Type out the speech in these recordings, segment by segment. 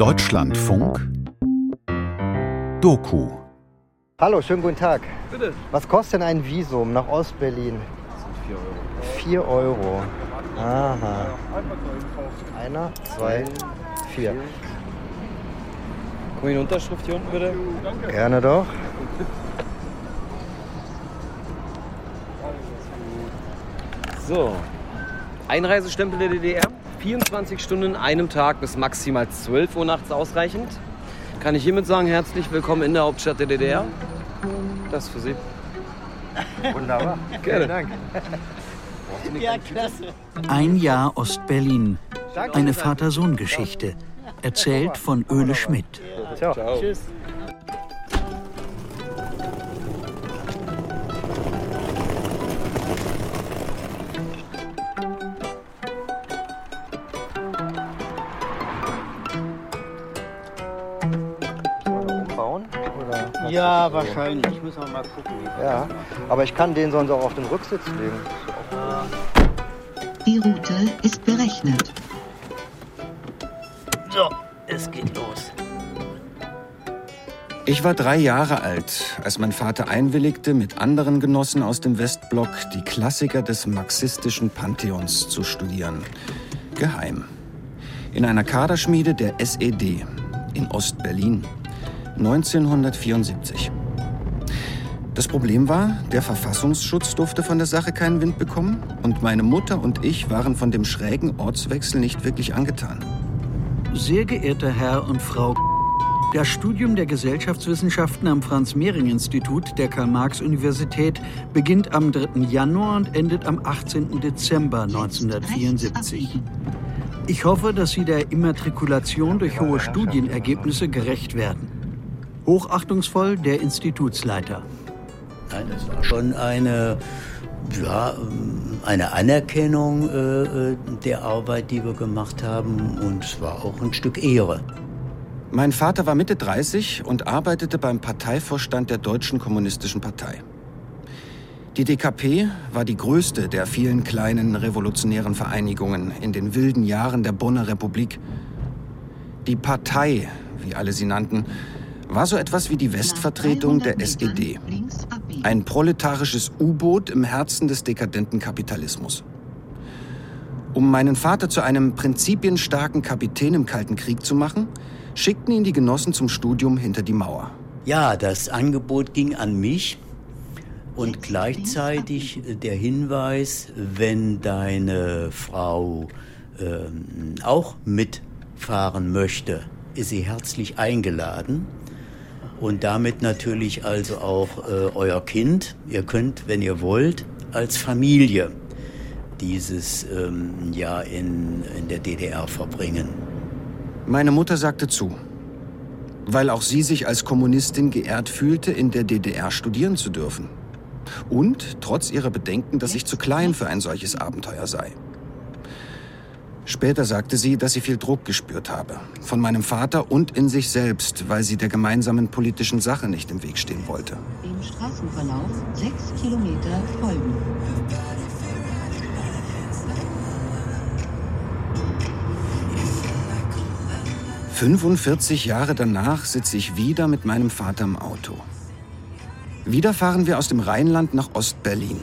Deutschlandfunk Doku Hallo, schönen guten Tag. Bitte. Was kostet denn ein Visum nach Ostberlin? Das sind 4 Euro. 4 Euro. Aha. Einer, zwei, vier. Guck mal die Unterschrift hier unten bitte. Gerne doch. So. Einreisestempel der DDR. 24 Stunden in einem Tag bis maximal 12 Uhr nachts ausreichend. Kann ich hiermit sagen, herzlich willkommen in der Hauptstadt der DDR. Das für Sie. Wunderbar. Gerne. Vielen Dank. Ja, klasse. Ein Jahr Ostberlin. Eine Vater-Sohn-Geschichte. Erzählt von Öle Schmidt. Ciao. Tschüss. Ja, so? wahrscheinlich. Müssen wir mal gucken. Ja, aber ich kann den sonst auch auf den Rücksitz legen. Die Route ist berechnet. So, es geht los. Ich war drei Jahre alt, als mein Vater einwilligte, mit anderen Genossen aus dem Westblock die Klassiker des marxistischen Pantheons zu studieren. Geheim. In einer Kaderschmiede der SED in Ostberlin. 1974. Das Problem war, der Verfassungsschutz durfte von der Sache keinen Wind bekommen und meine Mutter und ich waren von dem schrägen Ortswechsel nicht wirklich angetan. Sehr geehrter Herr und Frau, das Studium der Gesellschaftswissenschaften am Franz-Mehring-Institut der Karl-Marx-Universität beginnt am 3. Januar und endet am 18. Dezember 1974. Ich hoffe, dass Sie der Immatrikulation durch hohe Studienergebnisse gerecht werden. Hochachtungsvoll der Institutsleiter. Nein, das war schon eine, ja, eine Anerkennung äh, äh, der Arbeit, die wir gemacht haben. Und es war auch ein Stück Ehre. Mein Vater war Mitte 30 und arbeitete beim Parteivorstand der Deutschen Kommunistischen Partei. Die DKP war die größte der vielen kleinen revolutionären Vereinigungen in den wilden Jahren der Bonner Republik. Die Partei, wie alle sie nannten, war so etwas wie die Westvertretung der SED. Ein proletarisches U-Boot im Herzen des dekadenten Kapitalismus. Um meinen Vater zu einem prinzipienstarken Kapitän im Kalten Krieg zu machen, schickten ihn die Genossen zum Studium hinter die Mauer. Ja, das Angebot ging an mich und gleichzeitig der Hinweis, wenn deine Frau ähm, auch mitfahren möchte, ist sie herzlich eingeladen. Und damit natürlich also auch äh, euer Kind. Ihr könnt, wenn ihr wollt, als Familie dieses ähm, Jahr in, in der DDR verbringen. Meine Mutter sagte zu, weil auch sie sich als Kommunistin geehrt fühlte, in der DDR studieren zu dürfen. Und trotz ihrer Bedenken, dass ich zu klein für ein solches Abenteuer sei. Später sagte sie, dass sie viel Druck gespürt habe. Von meinem Vater und in sich selbst, weil sie der gemeinsamen politischen Sache nicht im Weg stehen wollte. Dem Straßenverlauf sechs Kilometer folgen. – 45 Jahre danach sitze ich wieder mit meinem Vater im Auto. Wieder fahren wir aus dem Rheinland nach Ostberlin.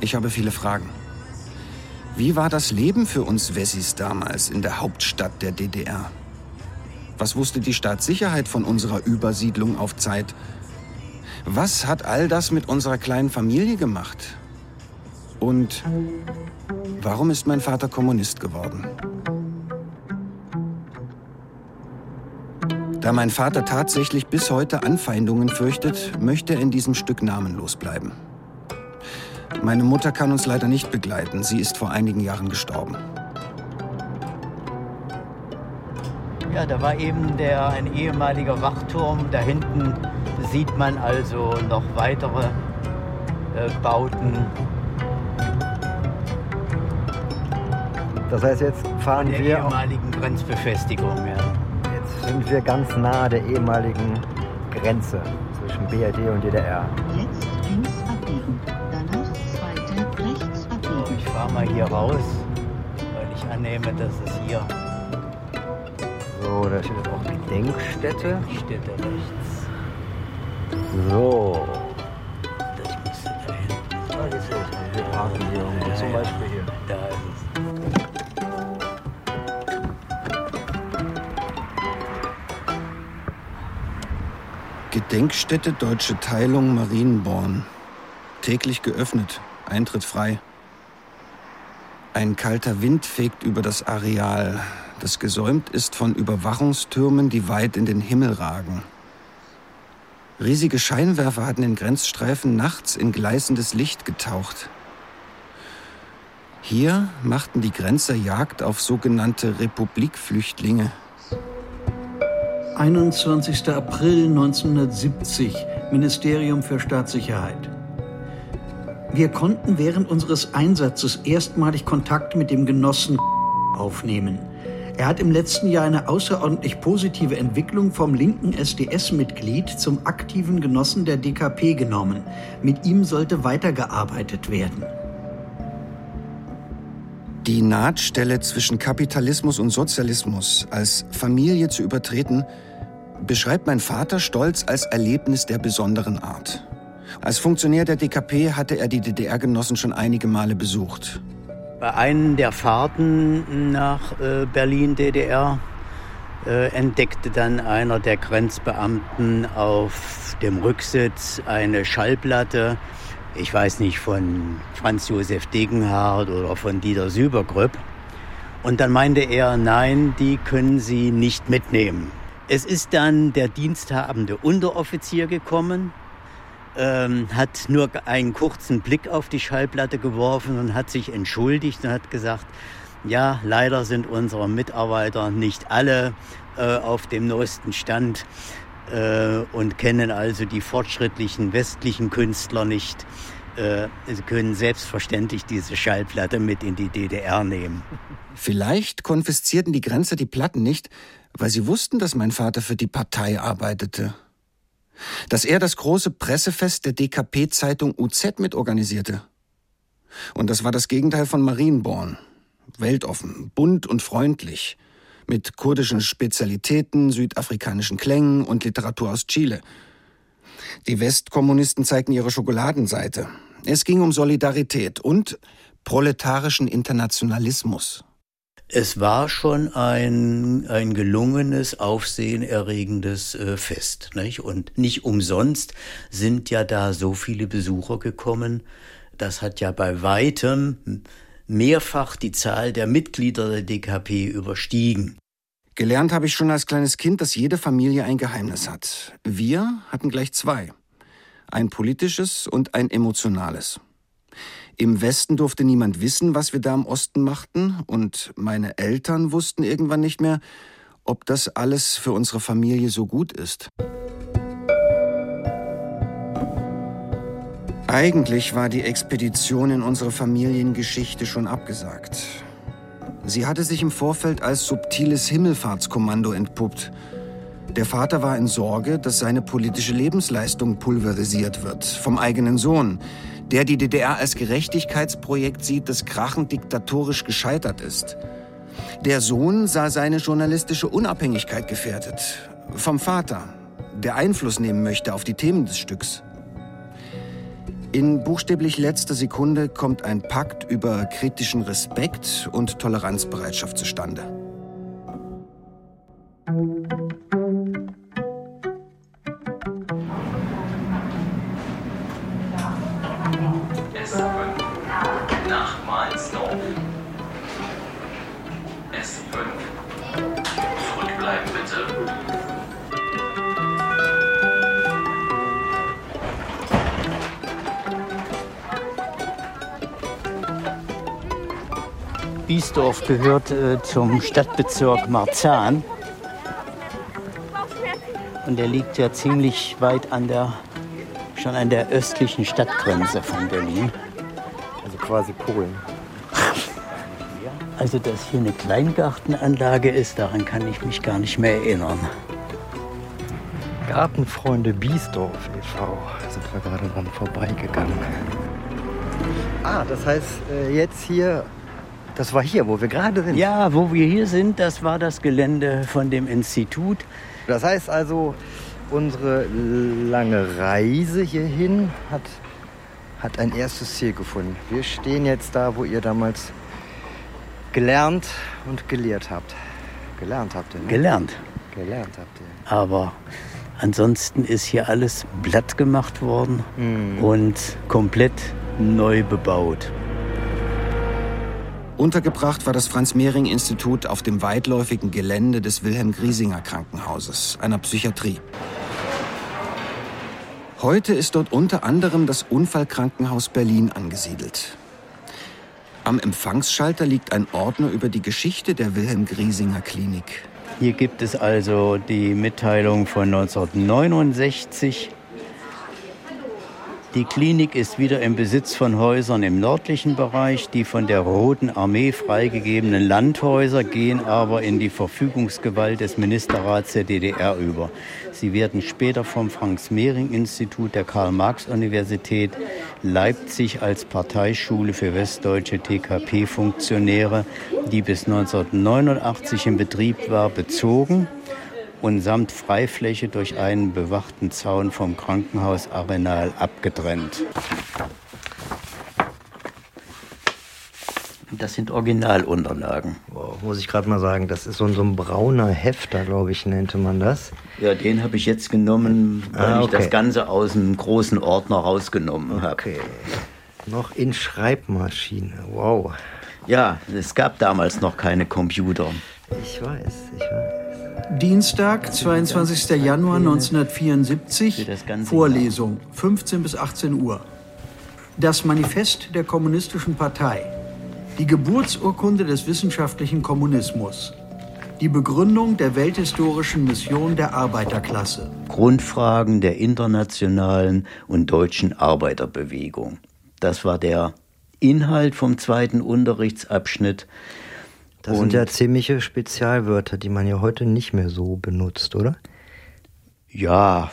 Ich habe viele Fragen. Wie war das Leben für uns Wessis damals in der Hauptstadt der DDR? Was wusste die Staatssicherheit von unserer Übersiedlung auf Zeit? Was hat all das mit unserer kleinen Familie gemacht? Und warum ist mein Vater Kommunist geworden? Da mein Vater tatsächlich bis heute Anfeindungen fürchtet, möchte er in diesem Stück namenlos bleiben. Meine Mutter kann uns leider nicht begleiten. Sie ist vor einigen Jahren gestorben. Ja, da war eben der, ein ehemaliger Wachturm. Da hinten sieht man also noch weitere äh, Bauten Das heißt, jetzt fahren der wir, ehemaligen Grenzbefestigung. Ja. jetzt sind wir ganz nahe der ehemaligen Grenze zwischen BRD und DDR. Fahre mal hier raus, weil ich annehme, dass es hier So, da steht jetzt auch Gedenkstätte. Städte rechts. So. Das müsste da hinten sein. Da geht's los. Wir parken hier irgendwo. Zum Beispiel hier. Da ist es. Gedenkstätte Deutsche Teilung Marienborn. Täglich geöffnet, Eintritt frei. Ein kalter Wind fegt über das Areal, das gesäumt ist von Überwachungstürmen, die weit in den Himmel ragen. Riesige Scheinwerfer hatten den Grenzstreifen nachts in gleißendes Licht getaucht. Hier machten die Grenzer Jagd auf sogenannte Republikflüchtlinge. 21. April 1970, Ministerium für Staatssicherheit. Wir konnten während unseres Einsatzes erstmalig Kontakt mit dem Genossen aufnehmen. Er hat im letzten Jahr eine außerordentlich positive Entwicklung vom linken SDS-Mitglied zum aktiven Genossen der DKP genommen. Mit ihm sollte weitergearbeitet werden. Die Nahtstelle zwischen Kapitalismus und Sozialismus als Familie zu übertreten, beschreibt mein Vater stolz als Erlebnis der besonderen Art. Als Funktionär der DKP hatte er die DDR-Genossen schon einige Male besucht. Bei einer der Fahrten nach äh, Berlin, DDR, äh, entdeckte dann einer der Grenzbeamten auf dem Rücksitz eine Schallplatte, ich weiß nicht, von Franz Josef Degenhardt oder von Dieter Sübergrüpp. Und dann meinte er, nein, die können Sie nicht mitnehmen. Es ist dann der diensthabende Unteroffizier gekommen, ähm, hat nur einen kurzen Blick auf die Schallplatte geworfen und hat sich entschuldigt und hat gesagt, ja, leider sind unsere Mitarbeiter nicht alle äh, auf dem neuesten Stand äh, und kennen also die fortschrittlichen westlichen Künstler nicht. Äh, sie können selbstverständlich diese Schallplatte mit in die DDR nehmen. Vielleicht konfiszierten die Grenzer die Platten nicht, weil sie wussten, dass mein Vater für die Partei arbeitete. Dass er das große Pressefest der DKP-Zeitung UZ mitorganisierte. Und das war das Gegenteil von Marienborn. Weltoffen, bunt und freundlich. Mit kurdischen Spezialitäten, südafrikanischen Klängen und Literatur aus Chile. Die Westkommunisten zeigten ihre Schokoladenseite. Es ging um Solidarität und proletarischen Internationalismus. Es war schon ein, ein gelungenes, aufsehenerregendes äh, Fest. Nicht? Und nicht umsonst sind ja da so viele Besucher gekommen. Das hat ja bei weitem mehrfach die Zahl der Mitglieder der DKP überstiegen. Gelernt habe ich schon als kleines Kind, dass jede Familie ein Geheimnis hat. Wir hatten gleich zwei. Ein politisches und ein emotionales. Im Westen durfte niemand wissen, was wir da im Osten machten, und meine Eltern wussten irgendwann nicht mehr, ob das alles für unsere Familie so gut ist. Eigentlich war die Expedition in unsere Familiengeschichte schon abgesagt. Sie hatte sich im Vorfeld als subtiles Himmelfahrtskommando entpuppt. Der Vater war in Sorge, dass seine politische Lebensleistung pulverisiert wird vom eigenen Sohn, der die DDR als Gerechtigkeitsprojekt sieht, das krachend diktatorisch gescheitert ist. Der Sohn sah seine journalistische Unabhängigkeit gefährdet. Vom Vater, der Einfluss nehmen möchte auf die Themen des Stücks. In buchstäblich letzter Sekunde kommt ein Pakt über kritischen Respekt und Toleranzbereitschaft zustande. Zurückbleiben bitte. Biesdorf gehört äh, zum Stadtbezirk Marzahn. Und der liegt ja ziemlich weit an der, schon an der östlichen Stadtgrenze von Berlin. Also quasi Polen. Also, dass hier eine Kleingartenanlage ist, daran kann ich mich gar nicht mehr erinnern. Gartenfreunde Biesdorf e.V. sind wir gerade dran vorbeigegangen. Ah, das heißt, äh, jetzt hier Das war hier, wo wir gerade sind. Ja, wo wir hier sind, das war das Gelände von dem Institut. Das heißt also, unsere lange Reise hierhin hat, hat ein erstes Ziel gefunden. Wir stehen jetzt da, wo ihr damals gelernt und gelehrt habt. Gelernt habt ihr, ne? Gelernt. Gelernt habt ihr. Aber ansonsten ist hier alles blatt gemacht worden Mhm. und komplett neu bebaut. Untergebracht war das Franz-Mehring-Institut auf dem weitläufigen Gelände des Wilhelm-Griesinger-Krankenhauses, einer Psychiatrie. Heute ist dort unter anderem das Unfallkrankenhaus Berlin angesiedelt. Am Empfangsschalter liegt ein Ordner über die Geschichte der Wilhelm-Griesinger-Klinik. Hier gibt es also die Mitteilung von 1969. Die Klinik ist wieder im Besitz von Häusern im nördlichen Bereich. Die von der Roten Armee freigegebenen Landhäuser gehen aber in die Verfügungsgewalt des Ministerrats der DDR über. Sie werden später vom Franz-Mehring-Institut der Karl-Marx-Universität Leipzig als Parteischule für westdeutsche TKP-Funktionäre, die bis 1989 in Betrieb war, bezogen und samt Freifläche durch einen bewachten Zaun vom Krankenhausarenal abgetrennt. Das sind Originalunterlagen. Wow, muss ich gerade mal sagen, das ist so ein, so ein brauner Hefter, glaube ich, nannte man das. Ja, den habe ich jetzt genommen, weil Ah, ich okay. das Ganze aus einem großen Ordner rausgenommen habe. Okay. Noch in Schreibmaschine. Wow. Ja, es gab damals noch keine Computer. Ich weiß, ich weiß. Dienstag, 22. Januar 1974, Für das ganze Vorlesung, 15 bis 18 Uhr. Das Manifest der Kommunistischen Partei. Die Geburtsurkunde des wissenschaftlichen Kommunismus. Die Begründung der welthistorischen Mission der Arbeiterklasse. Grundfragen der internationalen und deutschen Arbeiterbewegung. Das war der Inhalt vom zweiten Unterrichtsabschnitt. Das sind ja ziemliche Spezialwörter, die man ja heute nicht mehr so benutzt, oder? Ja,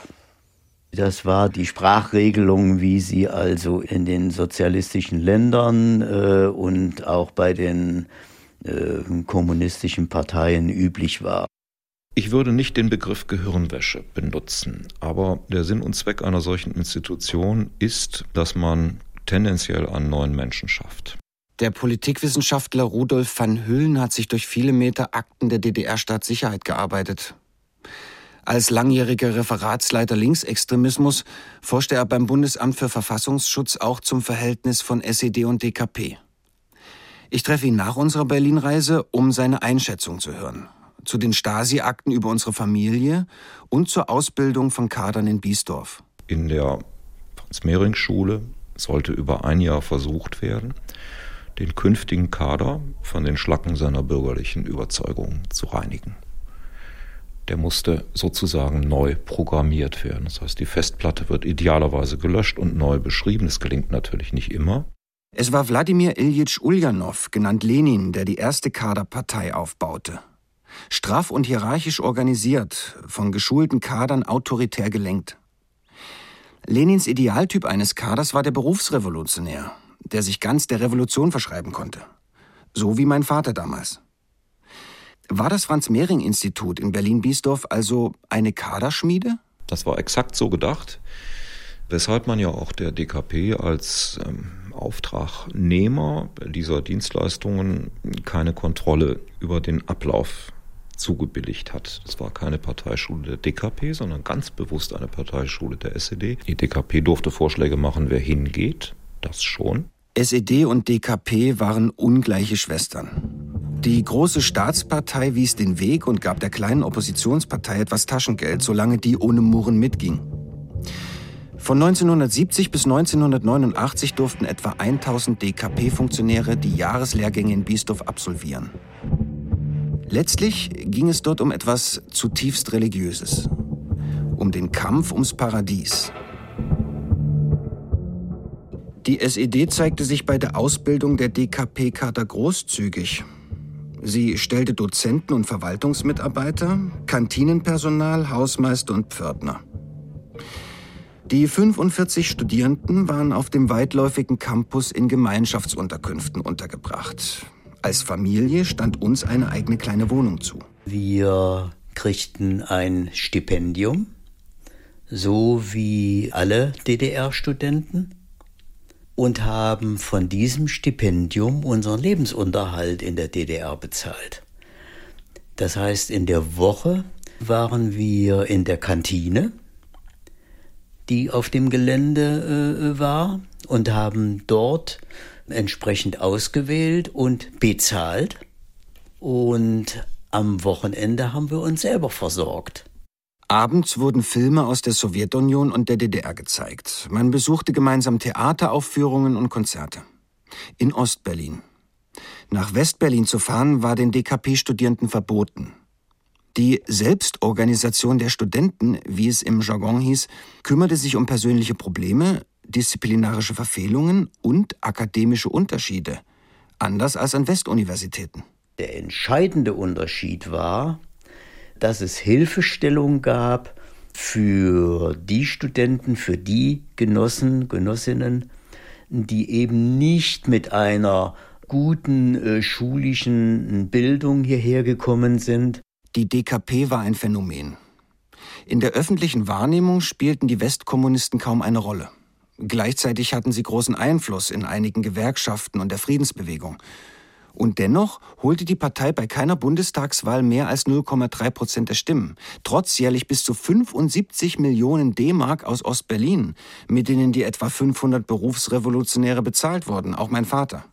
das war die Sprachregelung, wie sie also in den sozialistischen Ländern äh, und auch bei den äh, kommunistischen Parteien üblich war. Ich würde nicht den Begriff Gehirnwäsche benutzen, aber der Sinn und Zweck einer solchen Institution ist, dass man tendenziell einen neuen Menschen schafft. Der Politikwissenschaftler Rudolf van Hüllen hat sich durch viele Meter Akten der DDR-Staatssicherheit gearbeitet. Als langjähriger Referatsleiter Linksextremismus forschte er beim Bundesamt für Verfassungsschutz auch zum Verhältnis von SED und DKP. Ich treffe ihn nach unserer Berlin-Reise, um seine Einschätzung zu hören. Zu den Stasi-Akten über unsere Familie und zur Ausbildung von Kadern in Biesdorf. In der Franz-Mehring-Schule sollte über ein Jahr versucht werden, den künftigen Kader von den Schlacken seiner bürgerlichen Überzeugungen zu reinigen. Der musste sozusagen neu programmiert werden. Das heißt, die Festplatte wird idealerweise gelöscht und neu beschrieben. Das gelingt natürlich nicht immer. Es war Wladimir Iljitsch Uljanov, genannt Lenin, der die erste Kaderpartei aufbaute. Straff und hierarchisch organisiert, von geschulten Kadern autoritär gelenkt. Lenins Idealtyp eines Kaders war der Berufsrevolutionär, der sich ganz der Revolution verschreiben konnte. So wie mein Vater damals. War das Franz-Mehring-Institut in Berlin-Biesdorf also eine Kaderschmiede? Das war exakt so gedacht, weshalb man ja auch der DKP als ähm, Auftragnehmer dieser Dienstleistungen keine Kontrolle über den Ablauf zugebilligt hat. Das war keine Parteischule der DKP, sondern ganz bewusst eine Parteischule der SED. Die DKP durfte Vorschläge machen, wer hingeht, das schon. SED und DKP waren ungleiche Schwestern. Die große Staatspartei wies den Weg und gab der kleinen Oppositionspartei etwas Taschengeld, solange die ohne Murren mitging. Von 1970 bis 1989 durften etwa 1000 DKP-Funktionäre die Jahreslehrgänge in Biesdorf absolvieren. Letztlich ging es dort um etwas zutiefst Religiöses. Um den Kampf ums Paradies. Die SED zeigte sich bei der Ausbildung der DKP-Kader großzügig. Sie stellte Dozenten und Verwaltungsmitarbeiter, Kantinenpersonal, Hausmeister und Pförtner. Die 45 Studierenden waren auf dem weitläufigen Campus in Gemeinschaftsunterkünften untergebracht. Als Familie stand uns eine eigene kleine Wohnung zu. Wir kriegten ein Stipendium, so wie alle DDR-Studenten, und haben von diesem Stipendium unseren Lebensunterhalt in der DDR bezahlt. Das heißt, in der Woche waren wir in der Kantine, die auf dem Gelände äh, war, und haben dort entsprechend ausgewählt und bezahlt. Und am Wochenende haben wir uns selber versorgt. Abends wurden Filme aus der Sowjetunion und der DDR gezeigt. Man besuchte gemeinsam Theateraufführungen und Konzerte. In Ostberlin. Nach Westberlin zu fahren war den DKP-Studierenden verboten. Die Selbstorganisation der Studenten, wie es im Jargon hieß, kümmerte sich um persönliche Probleme, disziplinarische Verfehlungen und akademische Unterschiede, anders als an Westuniversitäten. Der entscheidende Unterschied war, dass es Hilfestellung gab für die Studenten, für die Genossen, Genossinnen, die eben nicht mit einer guten äh, schulischen Bildung hierher gekommen sind. Die DKP war ein Phänomen. In der öffentlichen Wahrnehmung spielten die Westkommunisten kaum eine Rolle. Gleichzeitig hatten sie großen Einfluss in einigen Gewerkschaften und der Friedensbewegung. Und dennoch holte die Partei bei keiner Bundestagswahl mehr als 0,3 Prozent der Stimmen, trotz jährlich bis zu 75 Millionen D-Mark aus Ostberlin, mit denen die etwa 500 Berufsrevolutionäre bezahlt wurden, auch mein Vater.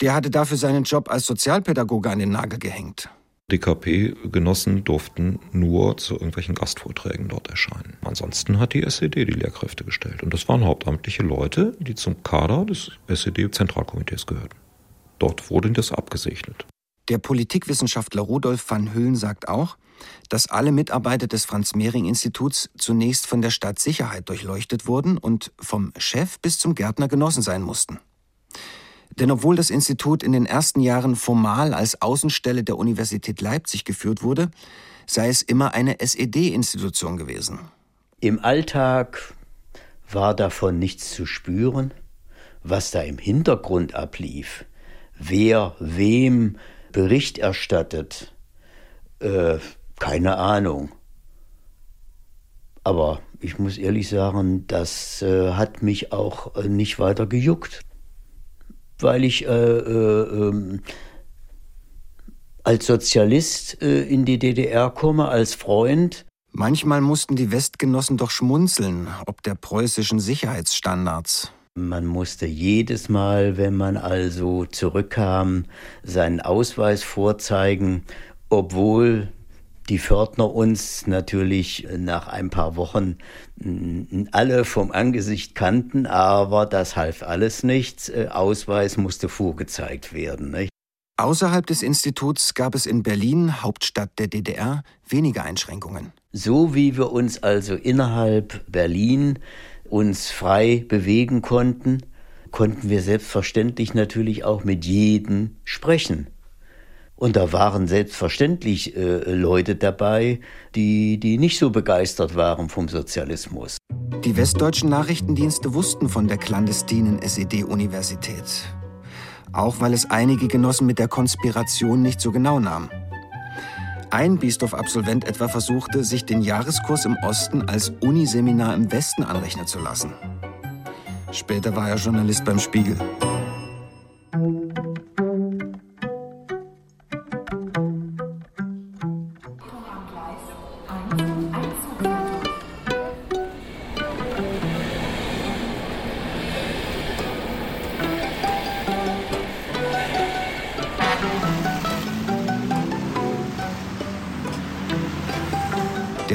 Der hatte dafür seinen Job als Sozialpädagoge an den Nagel gehängt. DKP-Genossen durften nur zu irgendwelchen Gastvorträgen dort erscheinen. Ansonsten hat die SED die Lehrkräfte gestellt. Und das waren hauptamtliche Leute, die zum Kader des SED-Zentralkomitees gehörten. Dort wurde das abgesegnet. Der Politikwissenschaftler Rudolf van Hüllen sagt auch, dass alle Mitarbeiter des Franz-Mehring-Instituts zunächst von der Stadtsicherheit durchleuchtet wurden und vom Chef bis zum Gärtner genossen sein mussten. Denn obwohl das Institut in den ersten Jahren formal als Außenstelle der Universität Leipzig geführt wurde, sei es immer eine SED-Institution gewesen. Im Alltag war davon nichts zu spüren. Was da im Hintergrund ablief, wer wem Bericht erstattet, äh, keine Ahnung. Aber ich muss ehrlich sagen, das äh, hat mich auch äh, nicht weiter gejuckt weil ich äh, äh, ähm, als Sozialist äh, in die DDR komme, als Freund. Manchmal mussten die Westgenossen doch schmunzeln, ob der preußischen Sicherheitsstandards. Man musste jedes Mal, wenn man also zurückkam, seinen Ausweis vorzeigen, obwohl die Pförtner uns natürlich nach ein paar Wochen alle vom Angesicht kannten, aber das half alles nichts. Äh, Ausweis musste vorgezeigt werden. Nicht? Außerhalb des Instituts gab es in Berlin, Hauptstadt der DDR, weniger Einschränkungen. So wie wir uns also innerhalb Berlin uns frei bewegen konnten, konnten wir selbstverständlich natürlich auch mit jedem sprechen. Und da waren selbstverständlich äh, Leute dabei, die, die nicht so begeistert waren vom Sozialismus. Die westdeutschen Nachrichtendienste wussten von der clandestinen SED-Universität. Auch weil es einige Genossen mit der Konspiration nicht so genau nahm. Ein Biesdorf-Absolvent etwa versuchte, sich den Jahreskurs im Osten als Uniseminar im Westen anrechnen zu lassen. Später war er Journalist beim Spiegel.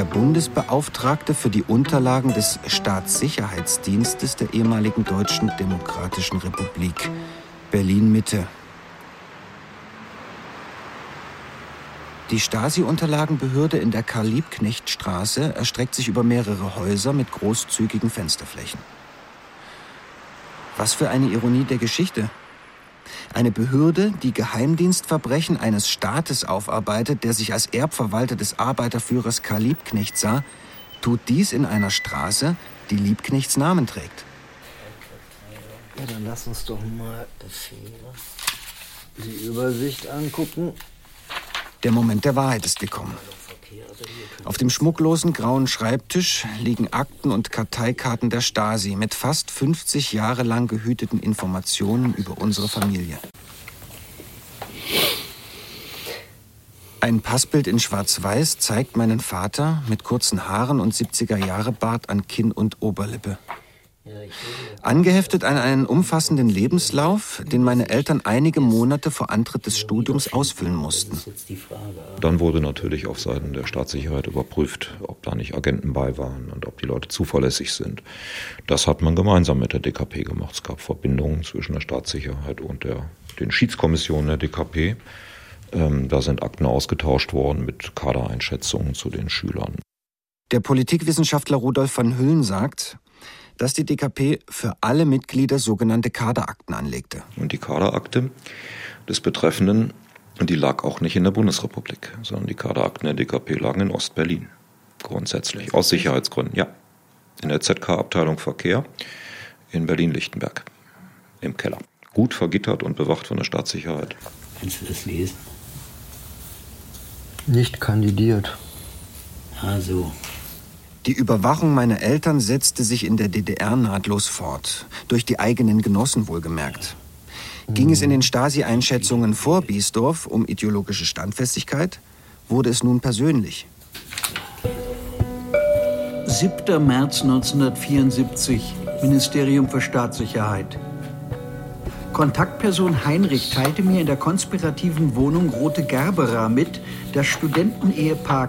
Bundesbeauftragte für die Unterlagen des Staatssicherheitsdienstes der ehemaligen Deutschen Demokratischen Republik Berlin-Mitte. Die Stasi-Unterlagenbehörde in der Karl-Liebknecht-Straße erstreckt sich über mehrere Häuser mit großzügigen Fensterflächen. Was für eine Ironie der Geschichte. Eine Behörde, die Geheimdienstverbrechen eines Staates aufarbeitet, der sich als Erbverwalter des Arbeiterführers Karl Liebknecht sah, tut dies in einer Straße, die Liebknechts Namen trägt. Ja, dann lass uns doch mal die Übersicht angucken. Der Moment der Wahrheit ist gekommen. Auf dem schmucklosen grauen Schreibtisch liegen Akten und Karteikarten der Stasi mit fast 50 Jahre lang gehüteten Informationen über unsere Familie. Ein Passbild in Schwarz-Weiß zeigt meinen Vater mit kurzen Haaren und 70er-Jahre-Bart an Kinn und Oberlippe. Angeheftet an einen umfassenden Lebenslauf, den meine Eltern einige Monate vor Antritt des Studiums ausfüllen mussten. Dann wurde natürlich auf Seiten der Staatssicherheit überprüft, ob da nicht Agenten bei waren und ob die Leute zuverlässig sind. Das hat man gemeinsam mit der DKP gemacht. Es gab Verbindungen zwischen der Staatssicherheit und der, den Schiedskommissionen der DKP. Ähm, da sind Akten ausgetauscht worden mit Kadereinschätzungen zu den Schülern. Der Politikwissenschaftler Rudolf van Hüllen sagt, dass die DKP für alle Mitglieder sogenannte Kaderakten anlegte. Und die Kaderakte des Betreffenden, die lag auch nicht in der Bundesrepublik, sondern die Kaderakten der DKP lagen in Ostberlin. Grundsätzlich. Aus Sicherheitsgründen, ja. In der ZK-Abteilung Verkehr in Berlin-Lichtenberg. Im Keller. Gut vergittert und bewacht von der Staatssicherheit. Kannst du das lesen? Nicht kandidiert. Also, Die Überwachung meiner Eltern setzte sich in der DDR nahtlos fort, durch die eigenen Genossen wohlgemerkt. Ging es in den Stasi-Einschätzungen vor Biesdorf um ideologische Standfestigkeit, wurde es nun persönlich. 7. März 1974, Ministerium für Staatssicherheit. Kontaktperson Heinrich teilte mir in der konspirativen Wohnung Rote Gerbera mit, das Studentenehepaar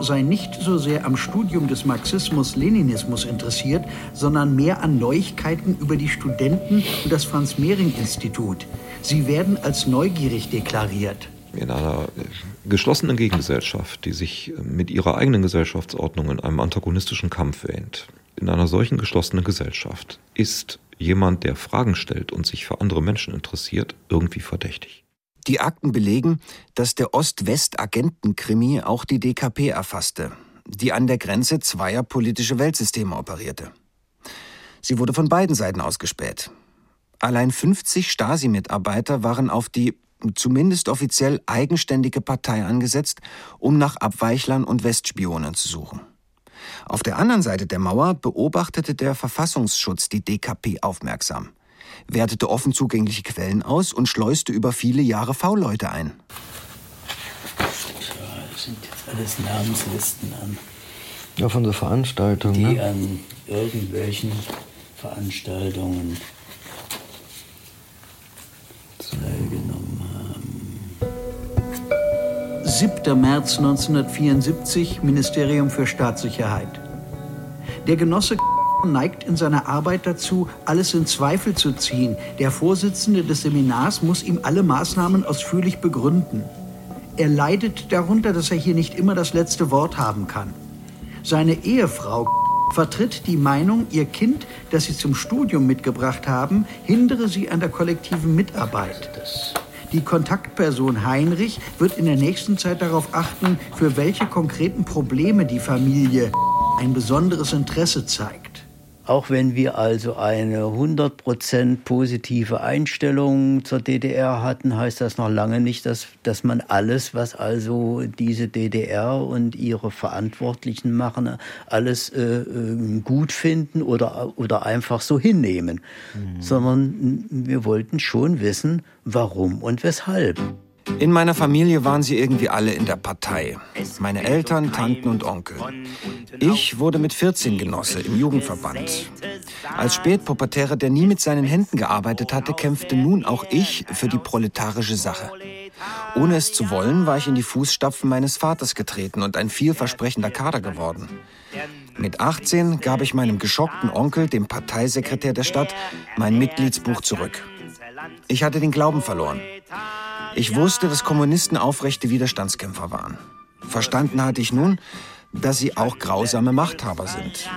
sei nicht so sehr am Studium des Marxismus-Leninismus interessiert, sondern mehr an Neuigkeiten über die Studenten und das Franz-Mehring-Institut. Sie werden als neugierig deklariert. in einer geschlossenen Gegengesellschaft, die sich mit ihrer eigenen Gesellschaftsordnung in einem antagonistischen Kampf wähnt, in einer solchen geschlossenen Gesellschaft ist jemand, der Fragen stellt und sich für andere Menschen interessiert, irgendwie verdächtig. Die Akten belegen, dass der Ost-West-Agentenkrimi auch die DKP erfasste, die an der Grenze zweier politische Weltsysteme operierte. Sie wurde von beiden Seiten ausgespäht. Allein 50 Stasi-Mitarbeiter waren auf die zumindest offiziell eigenständige Partei angesetzt, um nach Abweichlern und Westspionen zu suchen. Auf der anderen Seite der Mauer beobachtete der Verfassungsschutz die DKP aufmerksam, wertete offen zugängliche Quellen aus und schleuste über viele Jahre V-Leute ein. das sind jetzt alles Namenslisten an, Ja, von der Veranstaltung, die ne? an irgendwelchen Veranstaltungen teilgenommen haben. 7. März 1974, Ministerium für Staatssicherheit. Der Genosse neigt in seiner Arbeit dazu, alles in Zweifel zu ziehen. Der Vorsitzende des Seminars muss ihm alle Maßnahmen ausführlich begründen. Er leidet darunter, dass er hier nicht immer das letzte Wort haben kann. Seine Ehefrau vertritt die Meinung, ihr Kind, das sie zum Studium mitgebracht haben, hindere sie an der kollektiven Mitarbeit. Die Kontaktperson Heinrich wird in der nächsten Zeit darauf achten, für welche konkreten Probleme die Familie ein besonderes Interesse zeigt. Auch wenn wir also eine 100% positive Einstellung zur DDR hatten, heißt das noch lange nicht, dass, dass man alles, was also diese DDR und ihre Verantwortlichen machen, alles äh, äh, gut finden oder, oder einfach so hinnehmen. Sondern wir wollten schon wissen, warum und weshalb. In meiner Familie waren sie irgendwie alle in der Partei. Meine Eltern, Tanten und Onkel. Ich wurde mit 14 Genosse im Jugendverband. Als Spätpubertärer, der nie mit seinen Händen gearbeitet hatte, kämpfte nun auch ich für die proletarische Sache. Ohne es zu wollen, war ich in die Fußstapfen meines Vaters getreten und ein vielversprechender Kader geworden. Mit 18 gab ich meinem geschockten Onkel, dem Parteisekretär der Stadt, mein Mitgliedsbuch zurück. Ich hatte den Glauben verloren. Ich wusste, dass Kommunisten aufrechte Widerstandskämpfer waren. Verstanden hatte ich nun, dass sie auch grausame Machthaber sind.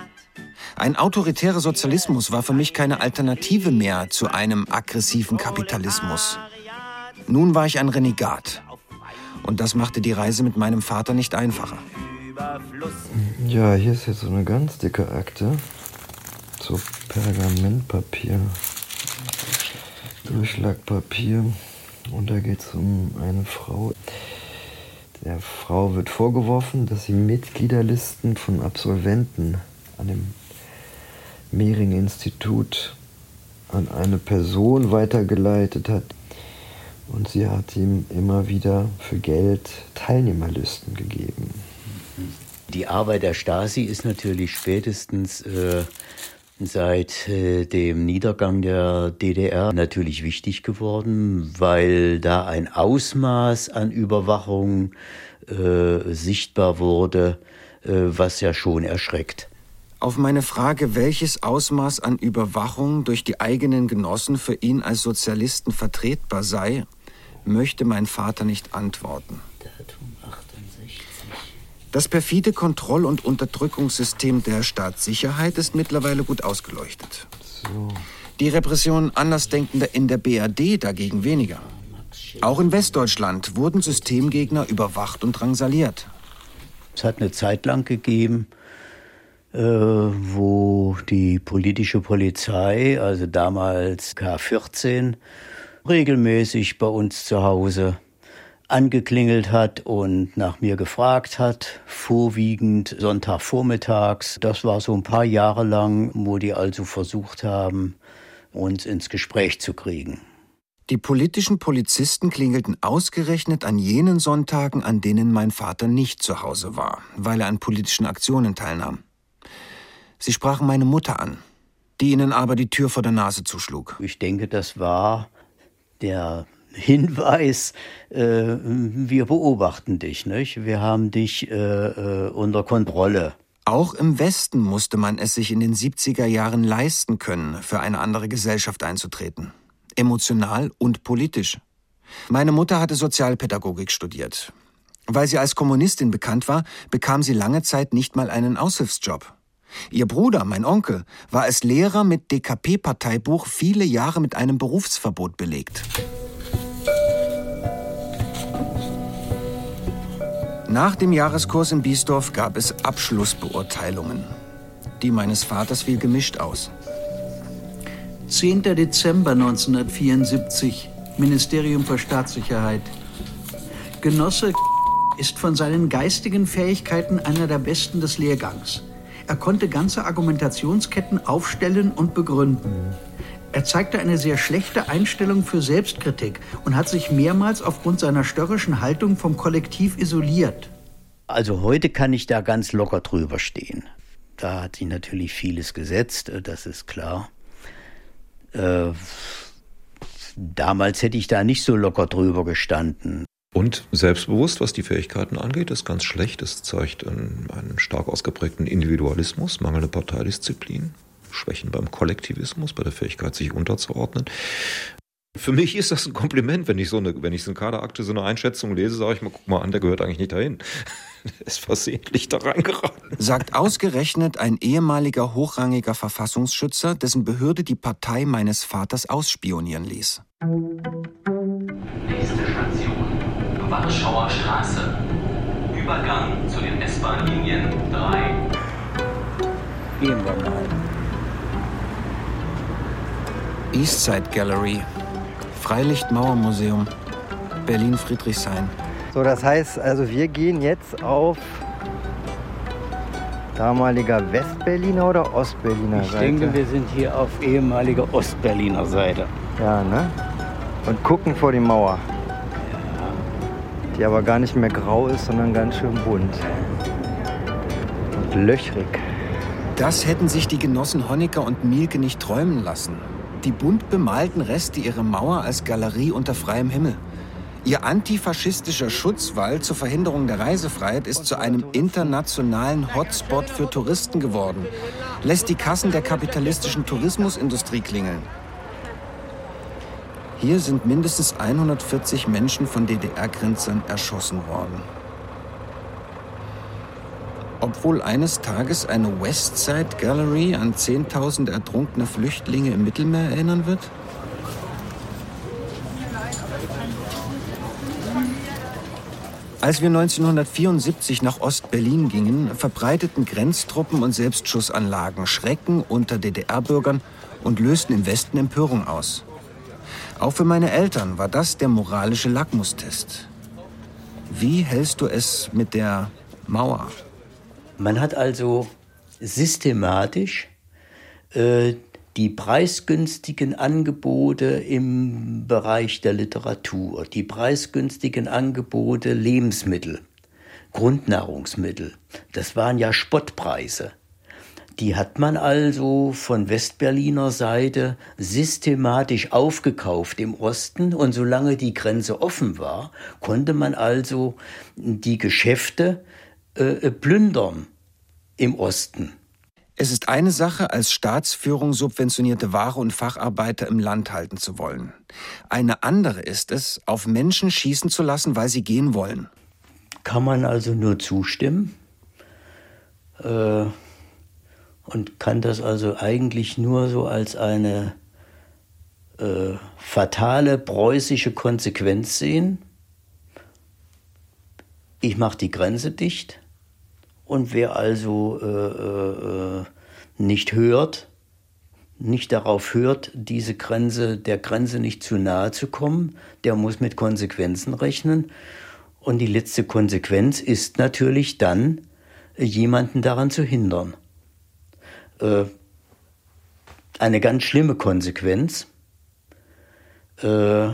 Ein autoritärer Sozialismus war für mich keine Alternative mehr zu einem aggressiven Kapitalismus. Nun war ich ein Renegat. Und das machte die Reise mit meinem Vater nicht einfacher. Ja, hier ist jetzt so eine ganz dicke Akte. So Pergamentpapier. Durchschlagpapier. Und da geht es um eine Frau. Der Frau wird vorgeworfen, dass sie Mitgliederlisten von Absolventen an dem Mehring-Institut an eine Person weitergeleitet hat. Und sie hat ihm immer wieder für Geld Teilnehmerlisten gegeben. Die Arbeit der Stasi ist natürlich spätestens äh, seit äh, dem Niedergang der DDR natürlich wichtig geworden, weil da ein Ausmaß an Überwachung äh, sichtbar wurde, äh, was ja schon erschreckt. Auf meine Frage, welches Ausmaß an Überwachung durch die eigenen Genossen für ihn als Sozialisten vertretbar sei, möchte mein Vater nicht antworten. Das perfide Kontroll- und Unterdrückungssystem der Staatssicherheit ist mittlerweile gut ausgeleuchtet. So. Die Repression Andersdenkender in der BRD dagegen weniger. Auch in Westdeutschland wurden Systemgegner überwacht und drangsaliert. Es hat eine Zeit lang gegeben, äh, wo die politische Polizei, also damals K14, regelmäßig bei uns zu Hause angeklingelt hat und nach mir gefragt hat, vorwiegend Sonntagvormittags. Das war so ein paar Jahre lang, wo die also versucht haben, uns ins Gespräch zu kriegen. Die politischen Polizisten klingelten ausgerechnet an jenen Sonntagen, an denen mein Vater nicht zu Hause war, weil er an politischen Aktionen teilnahm. Sie sprachen meine Mutter an, die ihnen aber die Tür vor der Nase zuschlug. Ich denke, das war der Hinweis, äh, wir beobachten dich, nicht? wir haben dich äh, äh, unter Kontrolle. Auch im Westen musste man es sich in den 70er Jahren leisten können, für eine andere Gesellschaft einzutreten. Emotional und politisch. Meine Mutter hatte Sozialpädagogik studiert. Weil sie als Kommunistin bekannt war, bekam sie lange Zeit nicht mal einen Aushilfsjob. Ihr Bruder, mein Onkel, war als Lehrer mit DKP-Parteibuch viele Jahre mit einem Berufsverbot belegt. Nach dem Jahreskurs in Biesdorf gab es Abschlussbeurteilungen. Die meines Vaters fiel gemischt aus. 10. Dezember 1974, Ministerium für Staatssicherheit. Genosse ist von seinen geistigen Fähigkeiten einer der besten des Lehrgangs. Er konnte ganze Argumentationsketten aufstellen und begründen. Er zeigte eine sehr schlechte Einstellung für Selbstkritik und hat sich mehrmals aufgrund seiner störrischen Haltung vom Kollektiv isoliert. Also heute kann ich da ganz locker drüber stehen. Da hat sich natürlich vieles gesetzt, äh, das ist klar. Äh, damals hätte ich da nicht so locker drüber gestanden. Und selbstbewusst, was die Fähigkeiten angeht, ist ganz schlecht. Es zeigt einen, einen stark ausgeprägten Individualismus, mangelnde Parteidisziplin. Schwächen beim Kollektivismus, bei der Fähigkeit, sich unterzuordnen. Für mich ist das ein Kompliment, wenn ich so eine, wenn ich so eine Kaderakte, so eine Einschätzung lese, sage ich mal, guck mal an, der gehört eigentlich nicht dahin. Der ist versehentlich da reingeraten. Sagt ausgerechnet ein ehemaliger hochrangiger Verfassungsschützer, dessen Behörde die Partei meines Vaters ausspionieren ließ. Nächste Station. Warschauer Straße. Übergang zu den S-Bahn-Linien 3. Gehen wir mal. Eastside Gallery, Freilichtmauermuseum, Berlin-Friedrichshain. So, das heißt, also wir gehen jetzt auf damaliger Westberliner oder Ostberliner Ich Seite? denke, wir sind hier auf ehemaliger Ostberliner Seite. Ja, ne? Und gucken vor die Mauer. Die aber gar nicht mehr grau ist, sondern ganz schön bunt. Und löchrig. Das hätten sich die Genossen Honecker und Mielke nicht träumen lassen. Die bunt bemalten Reste ihrer Mauer als Galerie unter freiem Himmel. Ihr antifaschistischer Schutzwall zur Verhinderung der Reisefreiheit ist zu einem internationalen Hotspot für Touristen geworden, lässt die Kassen der kapitalistischen Tourismusindustrie klingeln. Hier sind mindestens 140 Menschen von DDR-Grenzern erschossen worden. Obwohl eines Tages eine Westside Gallery an 10.000 ertrunkene Flüchtlinge im Mittelmeer erinnern wird? Als wir 1974 nach Ost-Berlin gingen, verbreiteten Grenztruppen und Selbstschussanlagen Schrecken unter DDR-Bürgern und lösten im Westen Empörung aus. Auch für meine Eltern war das der moralische Lackmustest. Wie hältst du es mit der Mauer? Man hat also systematisch äh, die preisgünstigen Angebote im Bereich der Literatur, die preisgünstigen Angebote Lebensmittel, Grundnahrungsmittel, das waren ja Spottpreise. Die hat man also von Westberliner Seite systematisch aufgekauft im Osten und solange die Grenze offen war, konnte man also die Geschäfte äh, plündern im Osten. Es ist eine Sache, als Staatsführung subventionierte Ware und Facharbeiter im Land halten zu wollen. Eine andere ist es, auf Menschen schießen zu lassen, weil sie gehen wollen. Kann man also nur zustimmen äh, und kann das also eigentlich nur so als eine äh, fatale preußische Konsequenz sehen. Ich mache die Grenze dicht und wer also äh, äh, nicht hört, nicht darauf hört, diese Grenze, der Grenze nicht zu nahe zu kommen, der muss mit Konsequenzen rechnen. Und die letzte Konsequenz ist natürlich dann, jemanden daran zu hindern. Äh, eine ganz schlimme Konsequenz. Äh,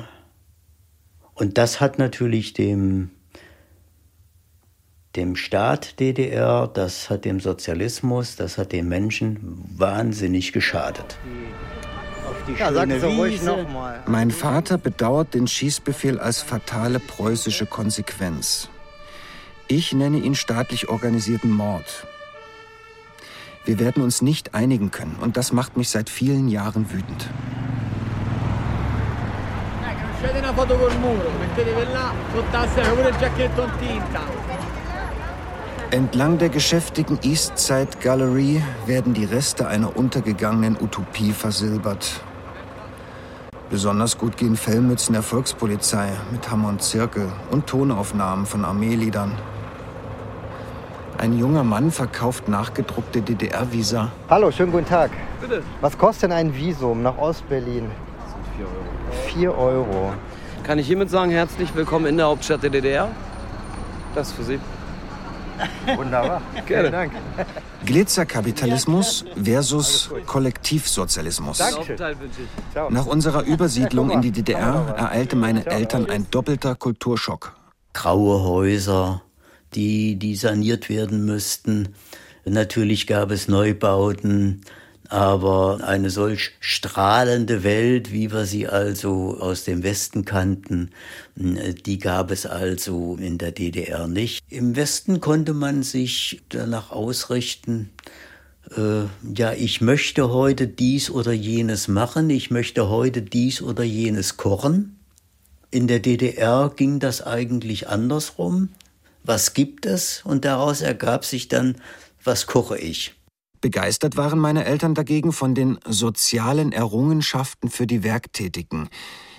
und das hat natürlich dem dem Staat DDR, das hat dem Sozialismus, das hat den Menschen wahnsinnig geschadet. Ja, sag es ruhig nochmal. Mein Vater bedauert den Schießbefehl als fatale preußische Konsequenz. Ich nenne ihn staatlich organisierten Mord. Wir werden uns nicht einigen können und das macht mich seit vielen Jahren wütend. Una foto col muro, mettetevi là, sotto pure il giacchetto in tinta. Entlang der geschäftigen Eastside Gallery werden die Reste einer untergegangenen Utopie versilbert. Besonders gut gehen Fellmützen der Volkspolizei mit Hammer und Zirkel und Tonaufnahmen von Armeeliedern. Ein junger Mann verkauft nachgedruckte DDR-Visa. Hallo, schönen guten Tag. Bitte. Was kostet denn ein Visum nach Ostberlin? Das sind 4 Euro. 4 Euro. Kann ich hiermit sagen, herzlich willkommen in der Hauptstadt der DDR? Das für Sie. Wunderbar. Gerne. Vielen Dank. Glitzerkapitalismus versus Kollektivsozialismus. Ich. Nach unserer Übersiedlung in die DDR ereilte meine Eltern ein doppelter Kulturschock. Graue Häuser, die, die saniert werden müssten. Natürlich gab es Neubauten, aber eine solch strahlende Welt, wie wir sie also aus dem Westen kannten, die gab es also in der DDR nicht. Im Westen konnte man sich danach ausrichten, äh, ja, ich möchte heute dies oder jenes machen, ich möchte heute dies oder jenes kochen. In der DDR ging das eigentlich andersrum. Was gibt es? Und daraus ergab sich dann, was koche ich? Begeistert waren meine Eltern dagegen von den sozialen Errungenschaften für die Werktätigen,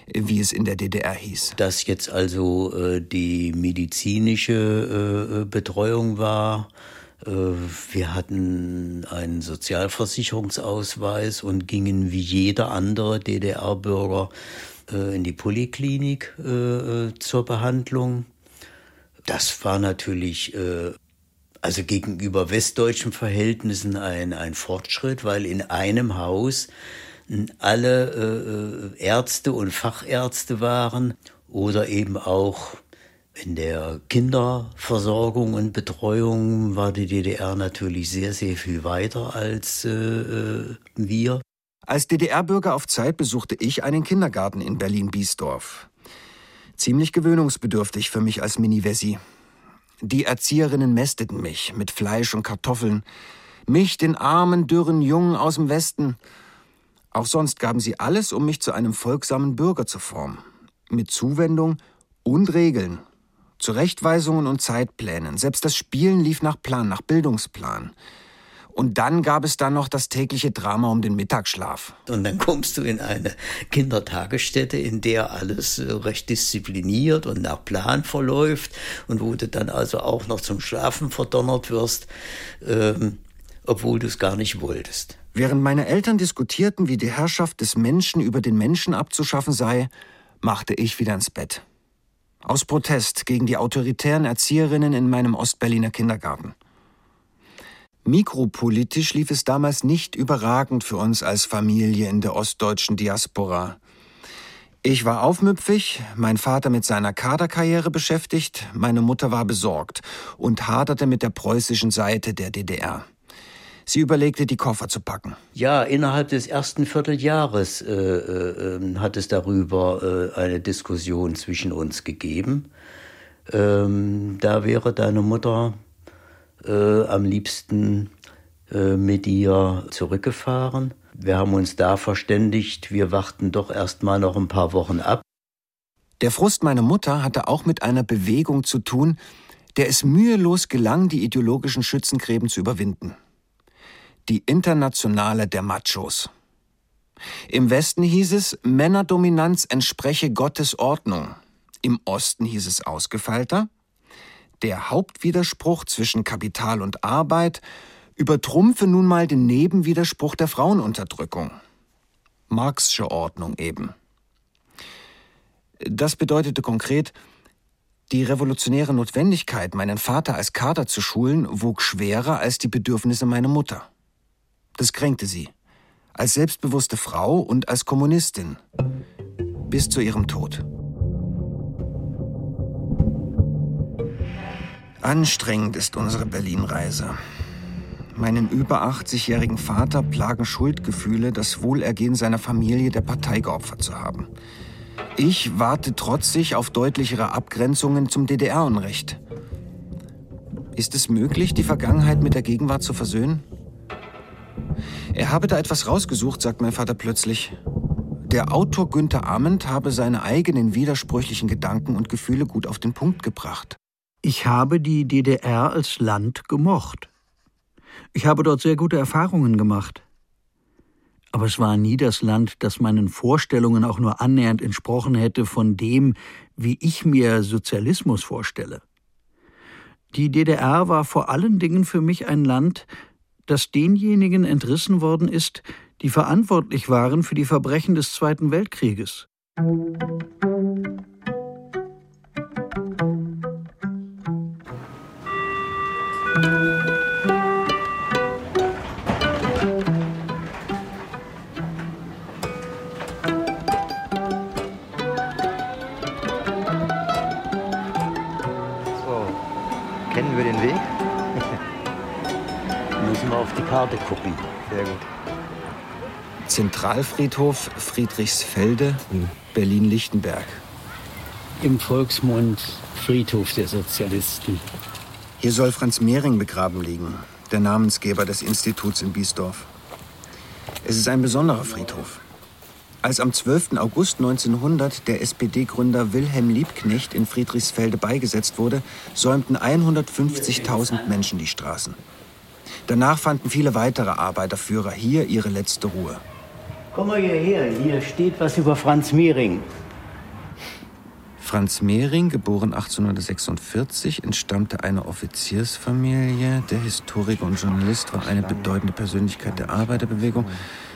wie es in der DDR hieß. Dass jetzt also äh, die medizinische äh, Betreuung war. Äh, wir hatten einen Sozialversicherungsausweis und gingen wie jeder andere DDR-Bürger äh, in die Poliklinik äh, zur Behandlung. Das war natürlich also gegenüber westdeutschen Verhältnissen ein, ein Fortschritt, weil in einem Haus alle äh, Ärzte und Fachärzte waren oder eben auch in der Kinderversorgung und Betreuung war die DDR natürlich sehr, sehr viel weiter als äh, wir. Als DDR-Bürger auf Zeit besuchte ich einen Kindergarten in Berlin-Biesdorf. Ziemlich gewöhnungsbedürftig für mich als Mini-Wessi. Die Erzieherinnen mästeten mich mit Fleisch und Kartoffeln. Mich, den armen, dürren Jungen aus dem Westen. Auch sonst gaben sie alles, um mich zu einem folgsamen Bürger zu formen. Mit Zuwendung und Regeln. Zurechtweisungen und Zeitplänen. Selbst das Spielen lief nach Plan, nach Bildungsplan. Und dann gab es dann noch das tägliche Drama um den Mittagsschlaf. Und dann kommst du in eine Kindertagesstätte, in der alles äh, recht diszipliniert und nach Plan verläuft und wo du dann also auch noch zum Schlafen verdonnert wirst, ähm, obwohl du es gar nicht wolltest. Während meine Eltern diskutierten, wie die Herrschaft des Menschen über den Menschen abzuschaffen sei, machte ich wieder ins Bett. Aus Protest gegen die autoritären Erzieherinnen in meinem Ostberliner Kindergarten. Mikropolitisch lief es damals nicht überragend für uns als Familie in der ostdeutschen Diaspora. Ich war aufmüpfig, mein Vater mit seiner Kaderkarriere beschäftigt, meine Mutter war besorgt und haderte mit der preußischen Seite der DDR. Sie überlegte, die Koffer zu packen. Ja, innerhalb des ersten Vierteljahres äh, äh, ähm, hat es darüber äh, eine Diskussion zwischen uns gegeben. Ähm, da wäre deine Mutter äh, am liebsten äh, mit dir zurückgefahren. Wir haben uns da verständigt, wir warten doch erst mal noch ein paar Wochen ab. Der Frust meiner Mutter hatte auch mit einer Bewegung zu tun, der es mühelos gelang, die ideologischen Schützengräben zu überwinden. Die Internationale der Machos. Im Westen hieß es, Männerdominanz entspreche Gottes Ordnung. Im Osten hieß es ausgefeilter. Der Hauptwiderspruch zwischen Kapital und Arbeit übertrumpfe nun mal den Nebenwiderspruch der Frauenunterdrückung. Marxische Ordnung eben. Das bedeutete konkret, die revolutionäre Notwendigkeit, meinen Vater als Kader zu schulen, wog schwerer als die Bedürfnisse meiner Mutter. Das kränkte sie, als selbstbewusste Frau und als Kommunistin, bis zu ihrem Tod. Anstrengend ist unsere Berlin-Reise. Meinen über 80-jährigen Vater plagen Schuldgefühle, das Wohlergehen seiner Familie der Partei geopfert zu haben. Ich warte trotzig auf deutlichere Abgrenzungen zum DDR-Unrecht. Ist es möglich, die Vergangenheit mit der Gegenwart zu versöhnen? Er habe da etwas rausgesucht, sagt mein Vater plötzlich. Der Autor Günther Amend habe seine eigenen widersprüchlichen Gedanken und Gefühle gut auf den Punkt gebracht. Ich habe die DDR als Land gemocht. Ich habe dort sehr gute Erfahrungen gemacht. Aber es war nie das Land, das meinen Vorstellungen auch nur annähernd entsprochen hätte von dem, wie ich mir Sozialismus vorstelle. Die DDR war vor allen Dingen für mich ein Land, das denjenigen entrissen worden ist, die verantwortlich waren für die Verbrechen des Zweiten Weltkrieges. Karte gucken. Sehr gut. Zentralfriedhof Friedrichsfelde, Berlin-Lichtenberg. Im Volksmund Friedhof der Sozialisten. Hier soll Franz Mehring begraben liegen, der Namensgeber des Instituts in Biesdorf. Es ist ein besonderer Friedhof. Als am 12. August 1900 der SPD-Gründer Wilhelm Liebknecht in Friedrichsfelde beigesetzt wurde, säumten 150.000 Menschen die Straßen. Danach fanden viele weitere Arbeiterführer hier ihre letzte Ruhe. Komm mal hierher, hier steht was über Franz Mehring. Franz Mehring, geboren 1846, entstammte einer Offiziersfamilie. Der Historiker und Journalist war eine bedeutende Persönlichkeit der Arbeiterbewegung.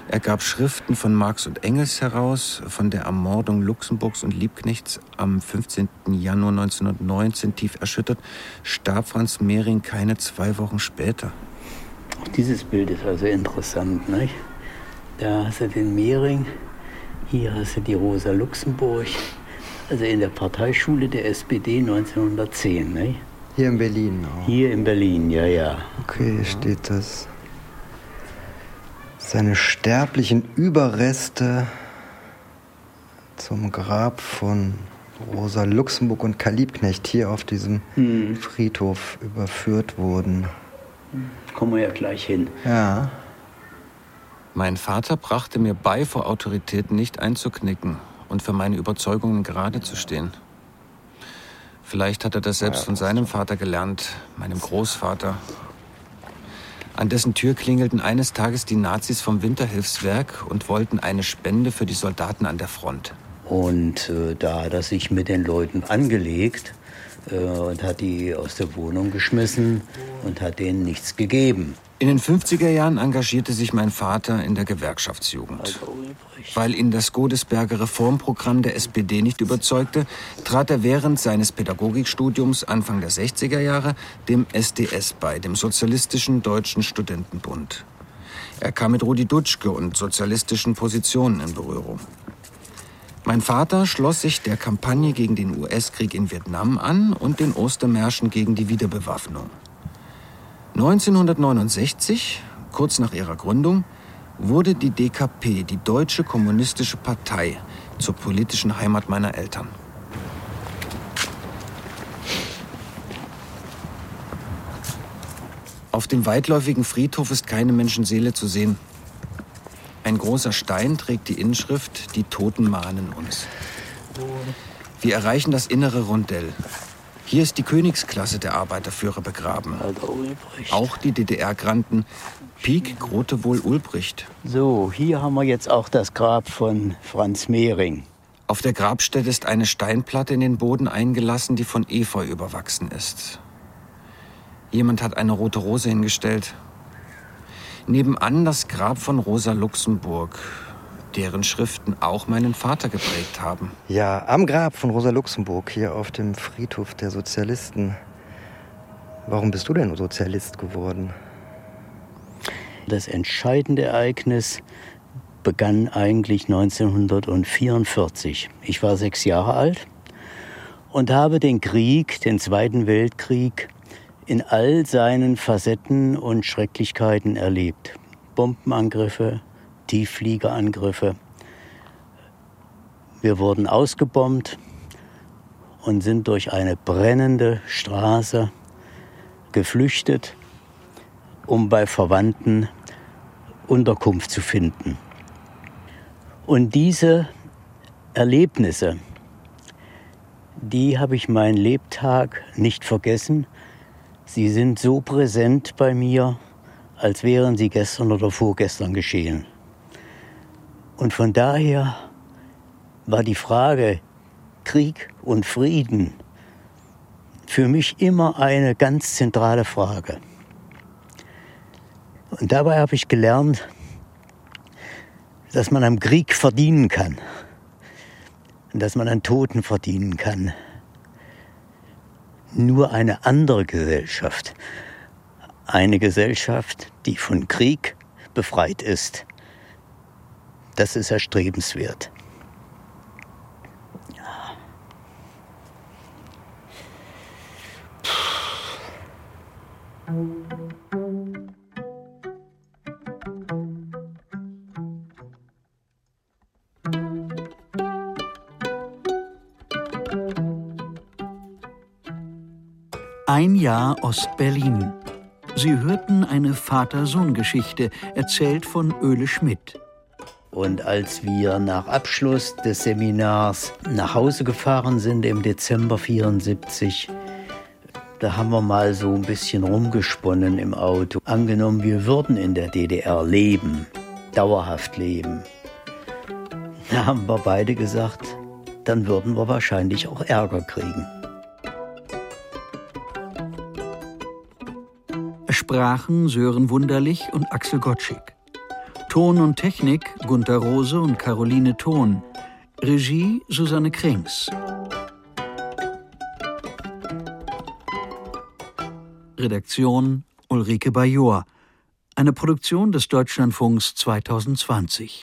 Er gab Schriften von Marx und Engels heraus. Von der Ermordung Luxemburgs und Liebknechts am 15. Januar 1919 tief erschüttert, starb Franz Mehring keine zwei Wochen später. Auch dieses Bild ist also interessant. Nicht? Da hast du den Mehring, hier hast du die Rosa Luxemburg, also in der Parteischule der SPD 1910. Nicht? Hier in Berlin auch. Hier in Berlin, ja, ja. Okay, hier steht das. Seine sterblichen Überreste zum Grab von Rosa Luxemburg und Karl Liebknecht hier auf diesem hm. Friedhof überführt wurden. Kommen wir ja gleich hin. Ja. Mein Vater brachte mir bei, vor Autoritäten nicht einzuknicken und für meine Überzeugungen gerade zu stehen. Vielleicht hat er das selbst von seinem Vater gelernt, meinem Großvater. An dessen Tür klingelten eines Tages die Nazis vom Winterhilfswerk und wollten eine Spende für die Soldaten an der Front. Und äh, da hat er sich mit den Leuten angelegt äh, und hat die aus der Wohnung geschmissen und hat denen nichts gegeben. In den 50er Jahren engagierte sich mein Vater in der Gewerkschaftsjugend. Weil ihn das Godesberger Reformprogramm der SPD nicht überzeugte, trat er während seines Pädagogikstudiums Anfang der 60er Jahre dem SDS bei, dem Sozialistischen Deutschen Studentenbund. Er kam mit Rudi Dutschke und sozialistischen Positionen in Berührung. Mein Vater schloss sich der Kampagne gegen den US-Krieg in Vietnam an und den Ostermärschen gegen die Wiederbewaffnung. 1969, kurz nach ihrer Gründung, wurde die DKP, die Deutsche Kommunistische Partei, zur politischen Heimat meiner Eltern. Auf dem weitläufigen Friedhof ist keine Menschenseele zu sehen. Ein großer Stein trägt die Inschrift Die Toten mahnen uns. Wir erreichen das innere Rondell. Hier ist die Königsklasse der Arbeiterführer begraben. Auch die DDR-Granden Pieck, Grote wohl Ulbricht. So, hier haben wir jetzt auch das Grab von Franz Mehring. Auf der Grabstätte ist eine Steinplatte in den Boden eingelassen, die von Efeu überwachsen ist. Jemand hat eine rote Rose hingestellt. Nebenan das Grab von Rosa Luxemburg, deren Schriften auch meinen Vater geprägt haben. Ja, am Grab von Rosa Luxemburg, hier auf dem Friedhof der Sozialisten. Warum bist du denn Sozialist geworden? Das entscheidende Ereignis begann eigentlich 1944. Ich war sechs Jahre alt und habe den Krieg, den Zweiten Weltkrieg, in all seinen Facetten und Schrecklichkeiten erlebt. Bombenangriffe, Tieffliegerangriffe. Wir wurden ausgebombt und sind durch eine brennende Straße geflüchtet, um bei Verwandten Unterkunft zu finden. Und diese Erlebnisse, die habe ich meinen Lebtag nicht vergessen. Sie sind so präsent bei mir, als wären sie gestern oder vorgestern geschehen. Und von daher war die Frage Krieg und Frieden für mich immer eine ganz zentrale Frage. Und dabei habe ich gelernt, dass man am Krieg verdienen kann und dass man an Toten verdienen kann. Nur eine andere Gesellschaft, eine Gesellschaft, die von Krieg befreit ist, das ist erstrebenswert. Ein Jahr Ostberlin. Sie hörten eine Vater-Sohn-Geschichte, erzählt von Öle Schmidt. Und als wir nach Abschluss des Seminars nach Hause gefahren sind im Dezember 74, da haben wir mal so ein bisschen rumgesponnen im Auto. Angenommen, wir würden in der DDR leben, dauerhaft leben. Da haben wir beide gesagt, dann würden wir wahrscheinlich auch Ärger kriegen. Sprachen Sören Wunderlich und Axel Gottschick. Ton und Technik Gunther Rose und Caroline Thon. Regie Susanne Krings. Redaktion Ulrike Bajor. Eine Produktion des Deutschlandfunks 2020.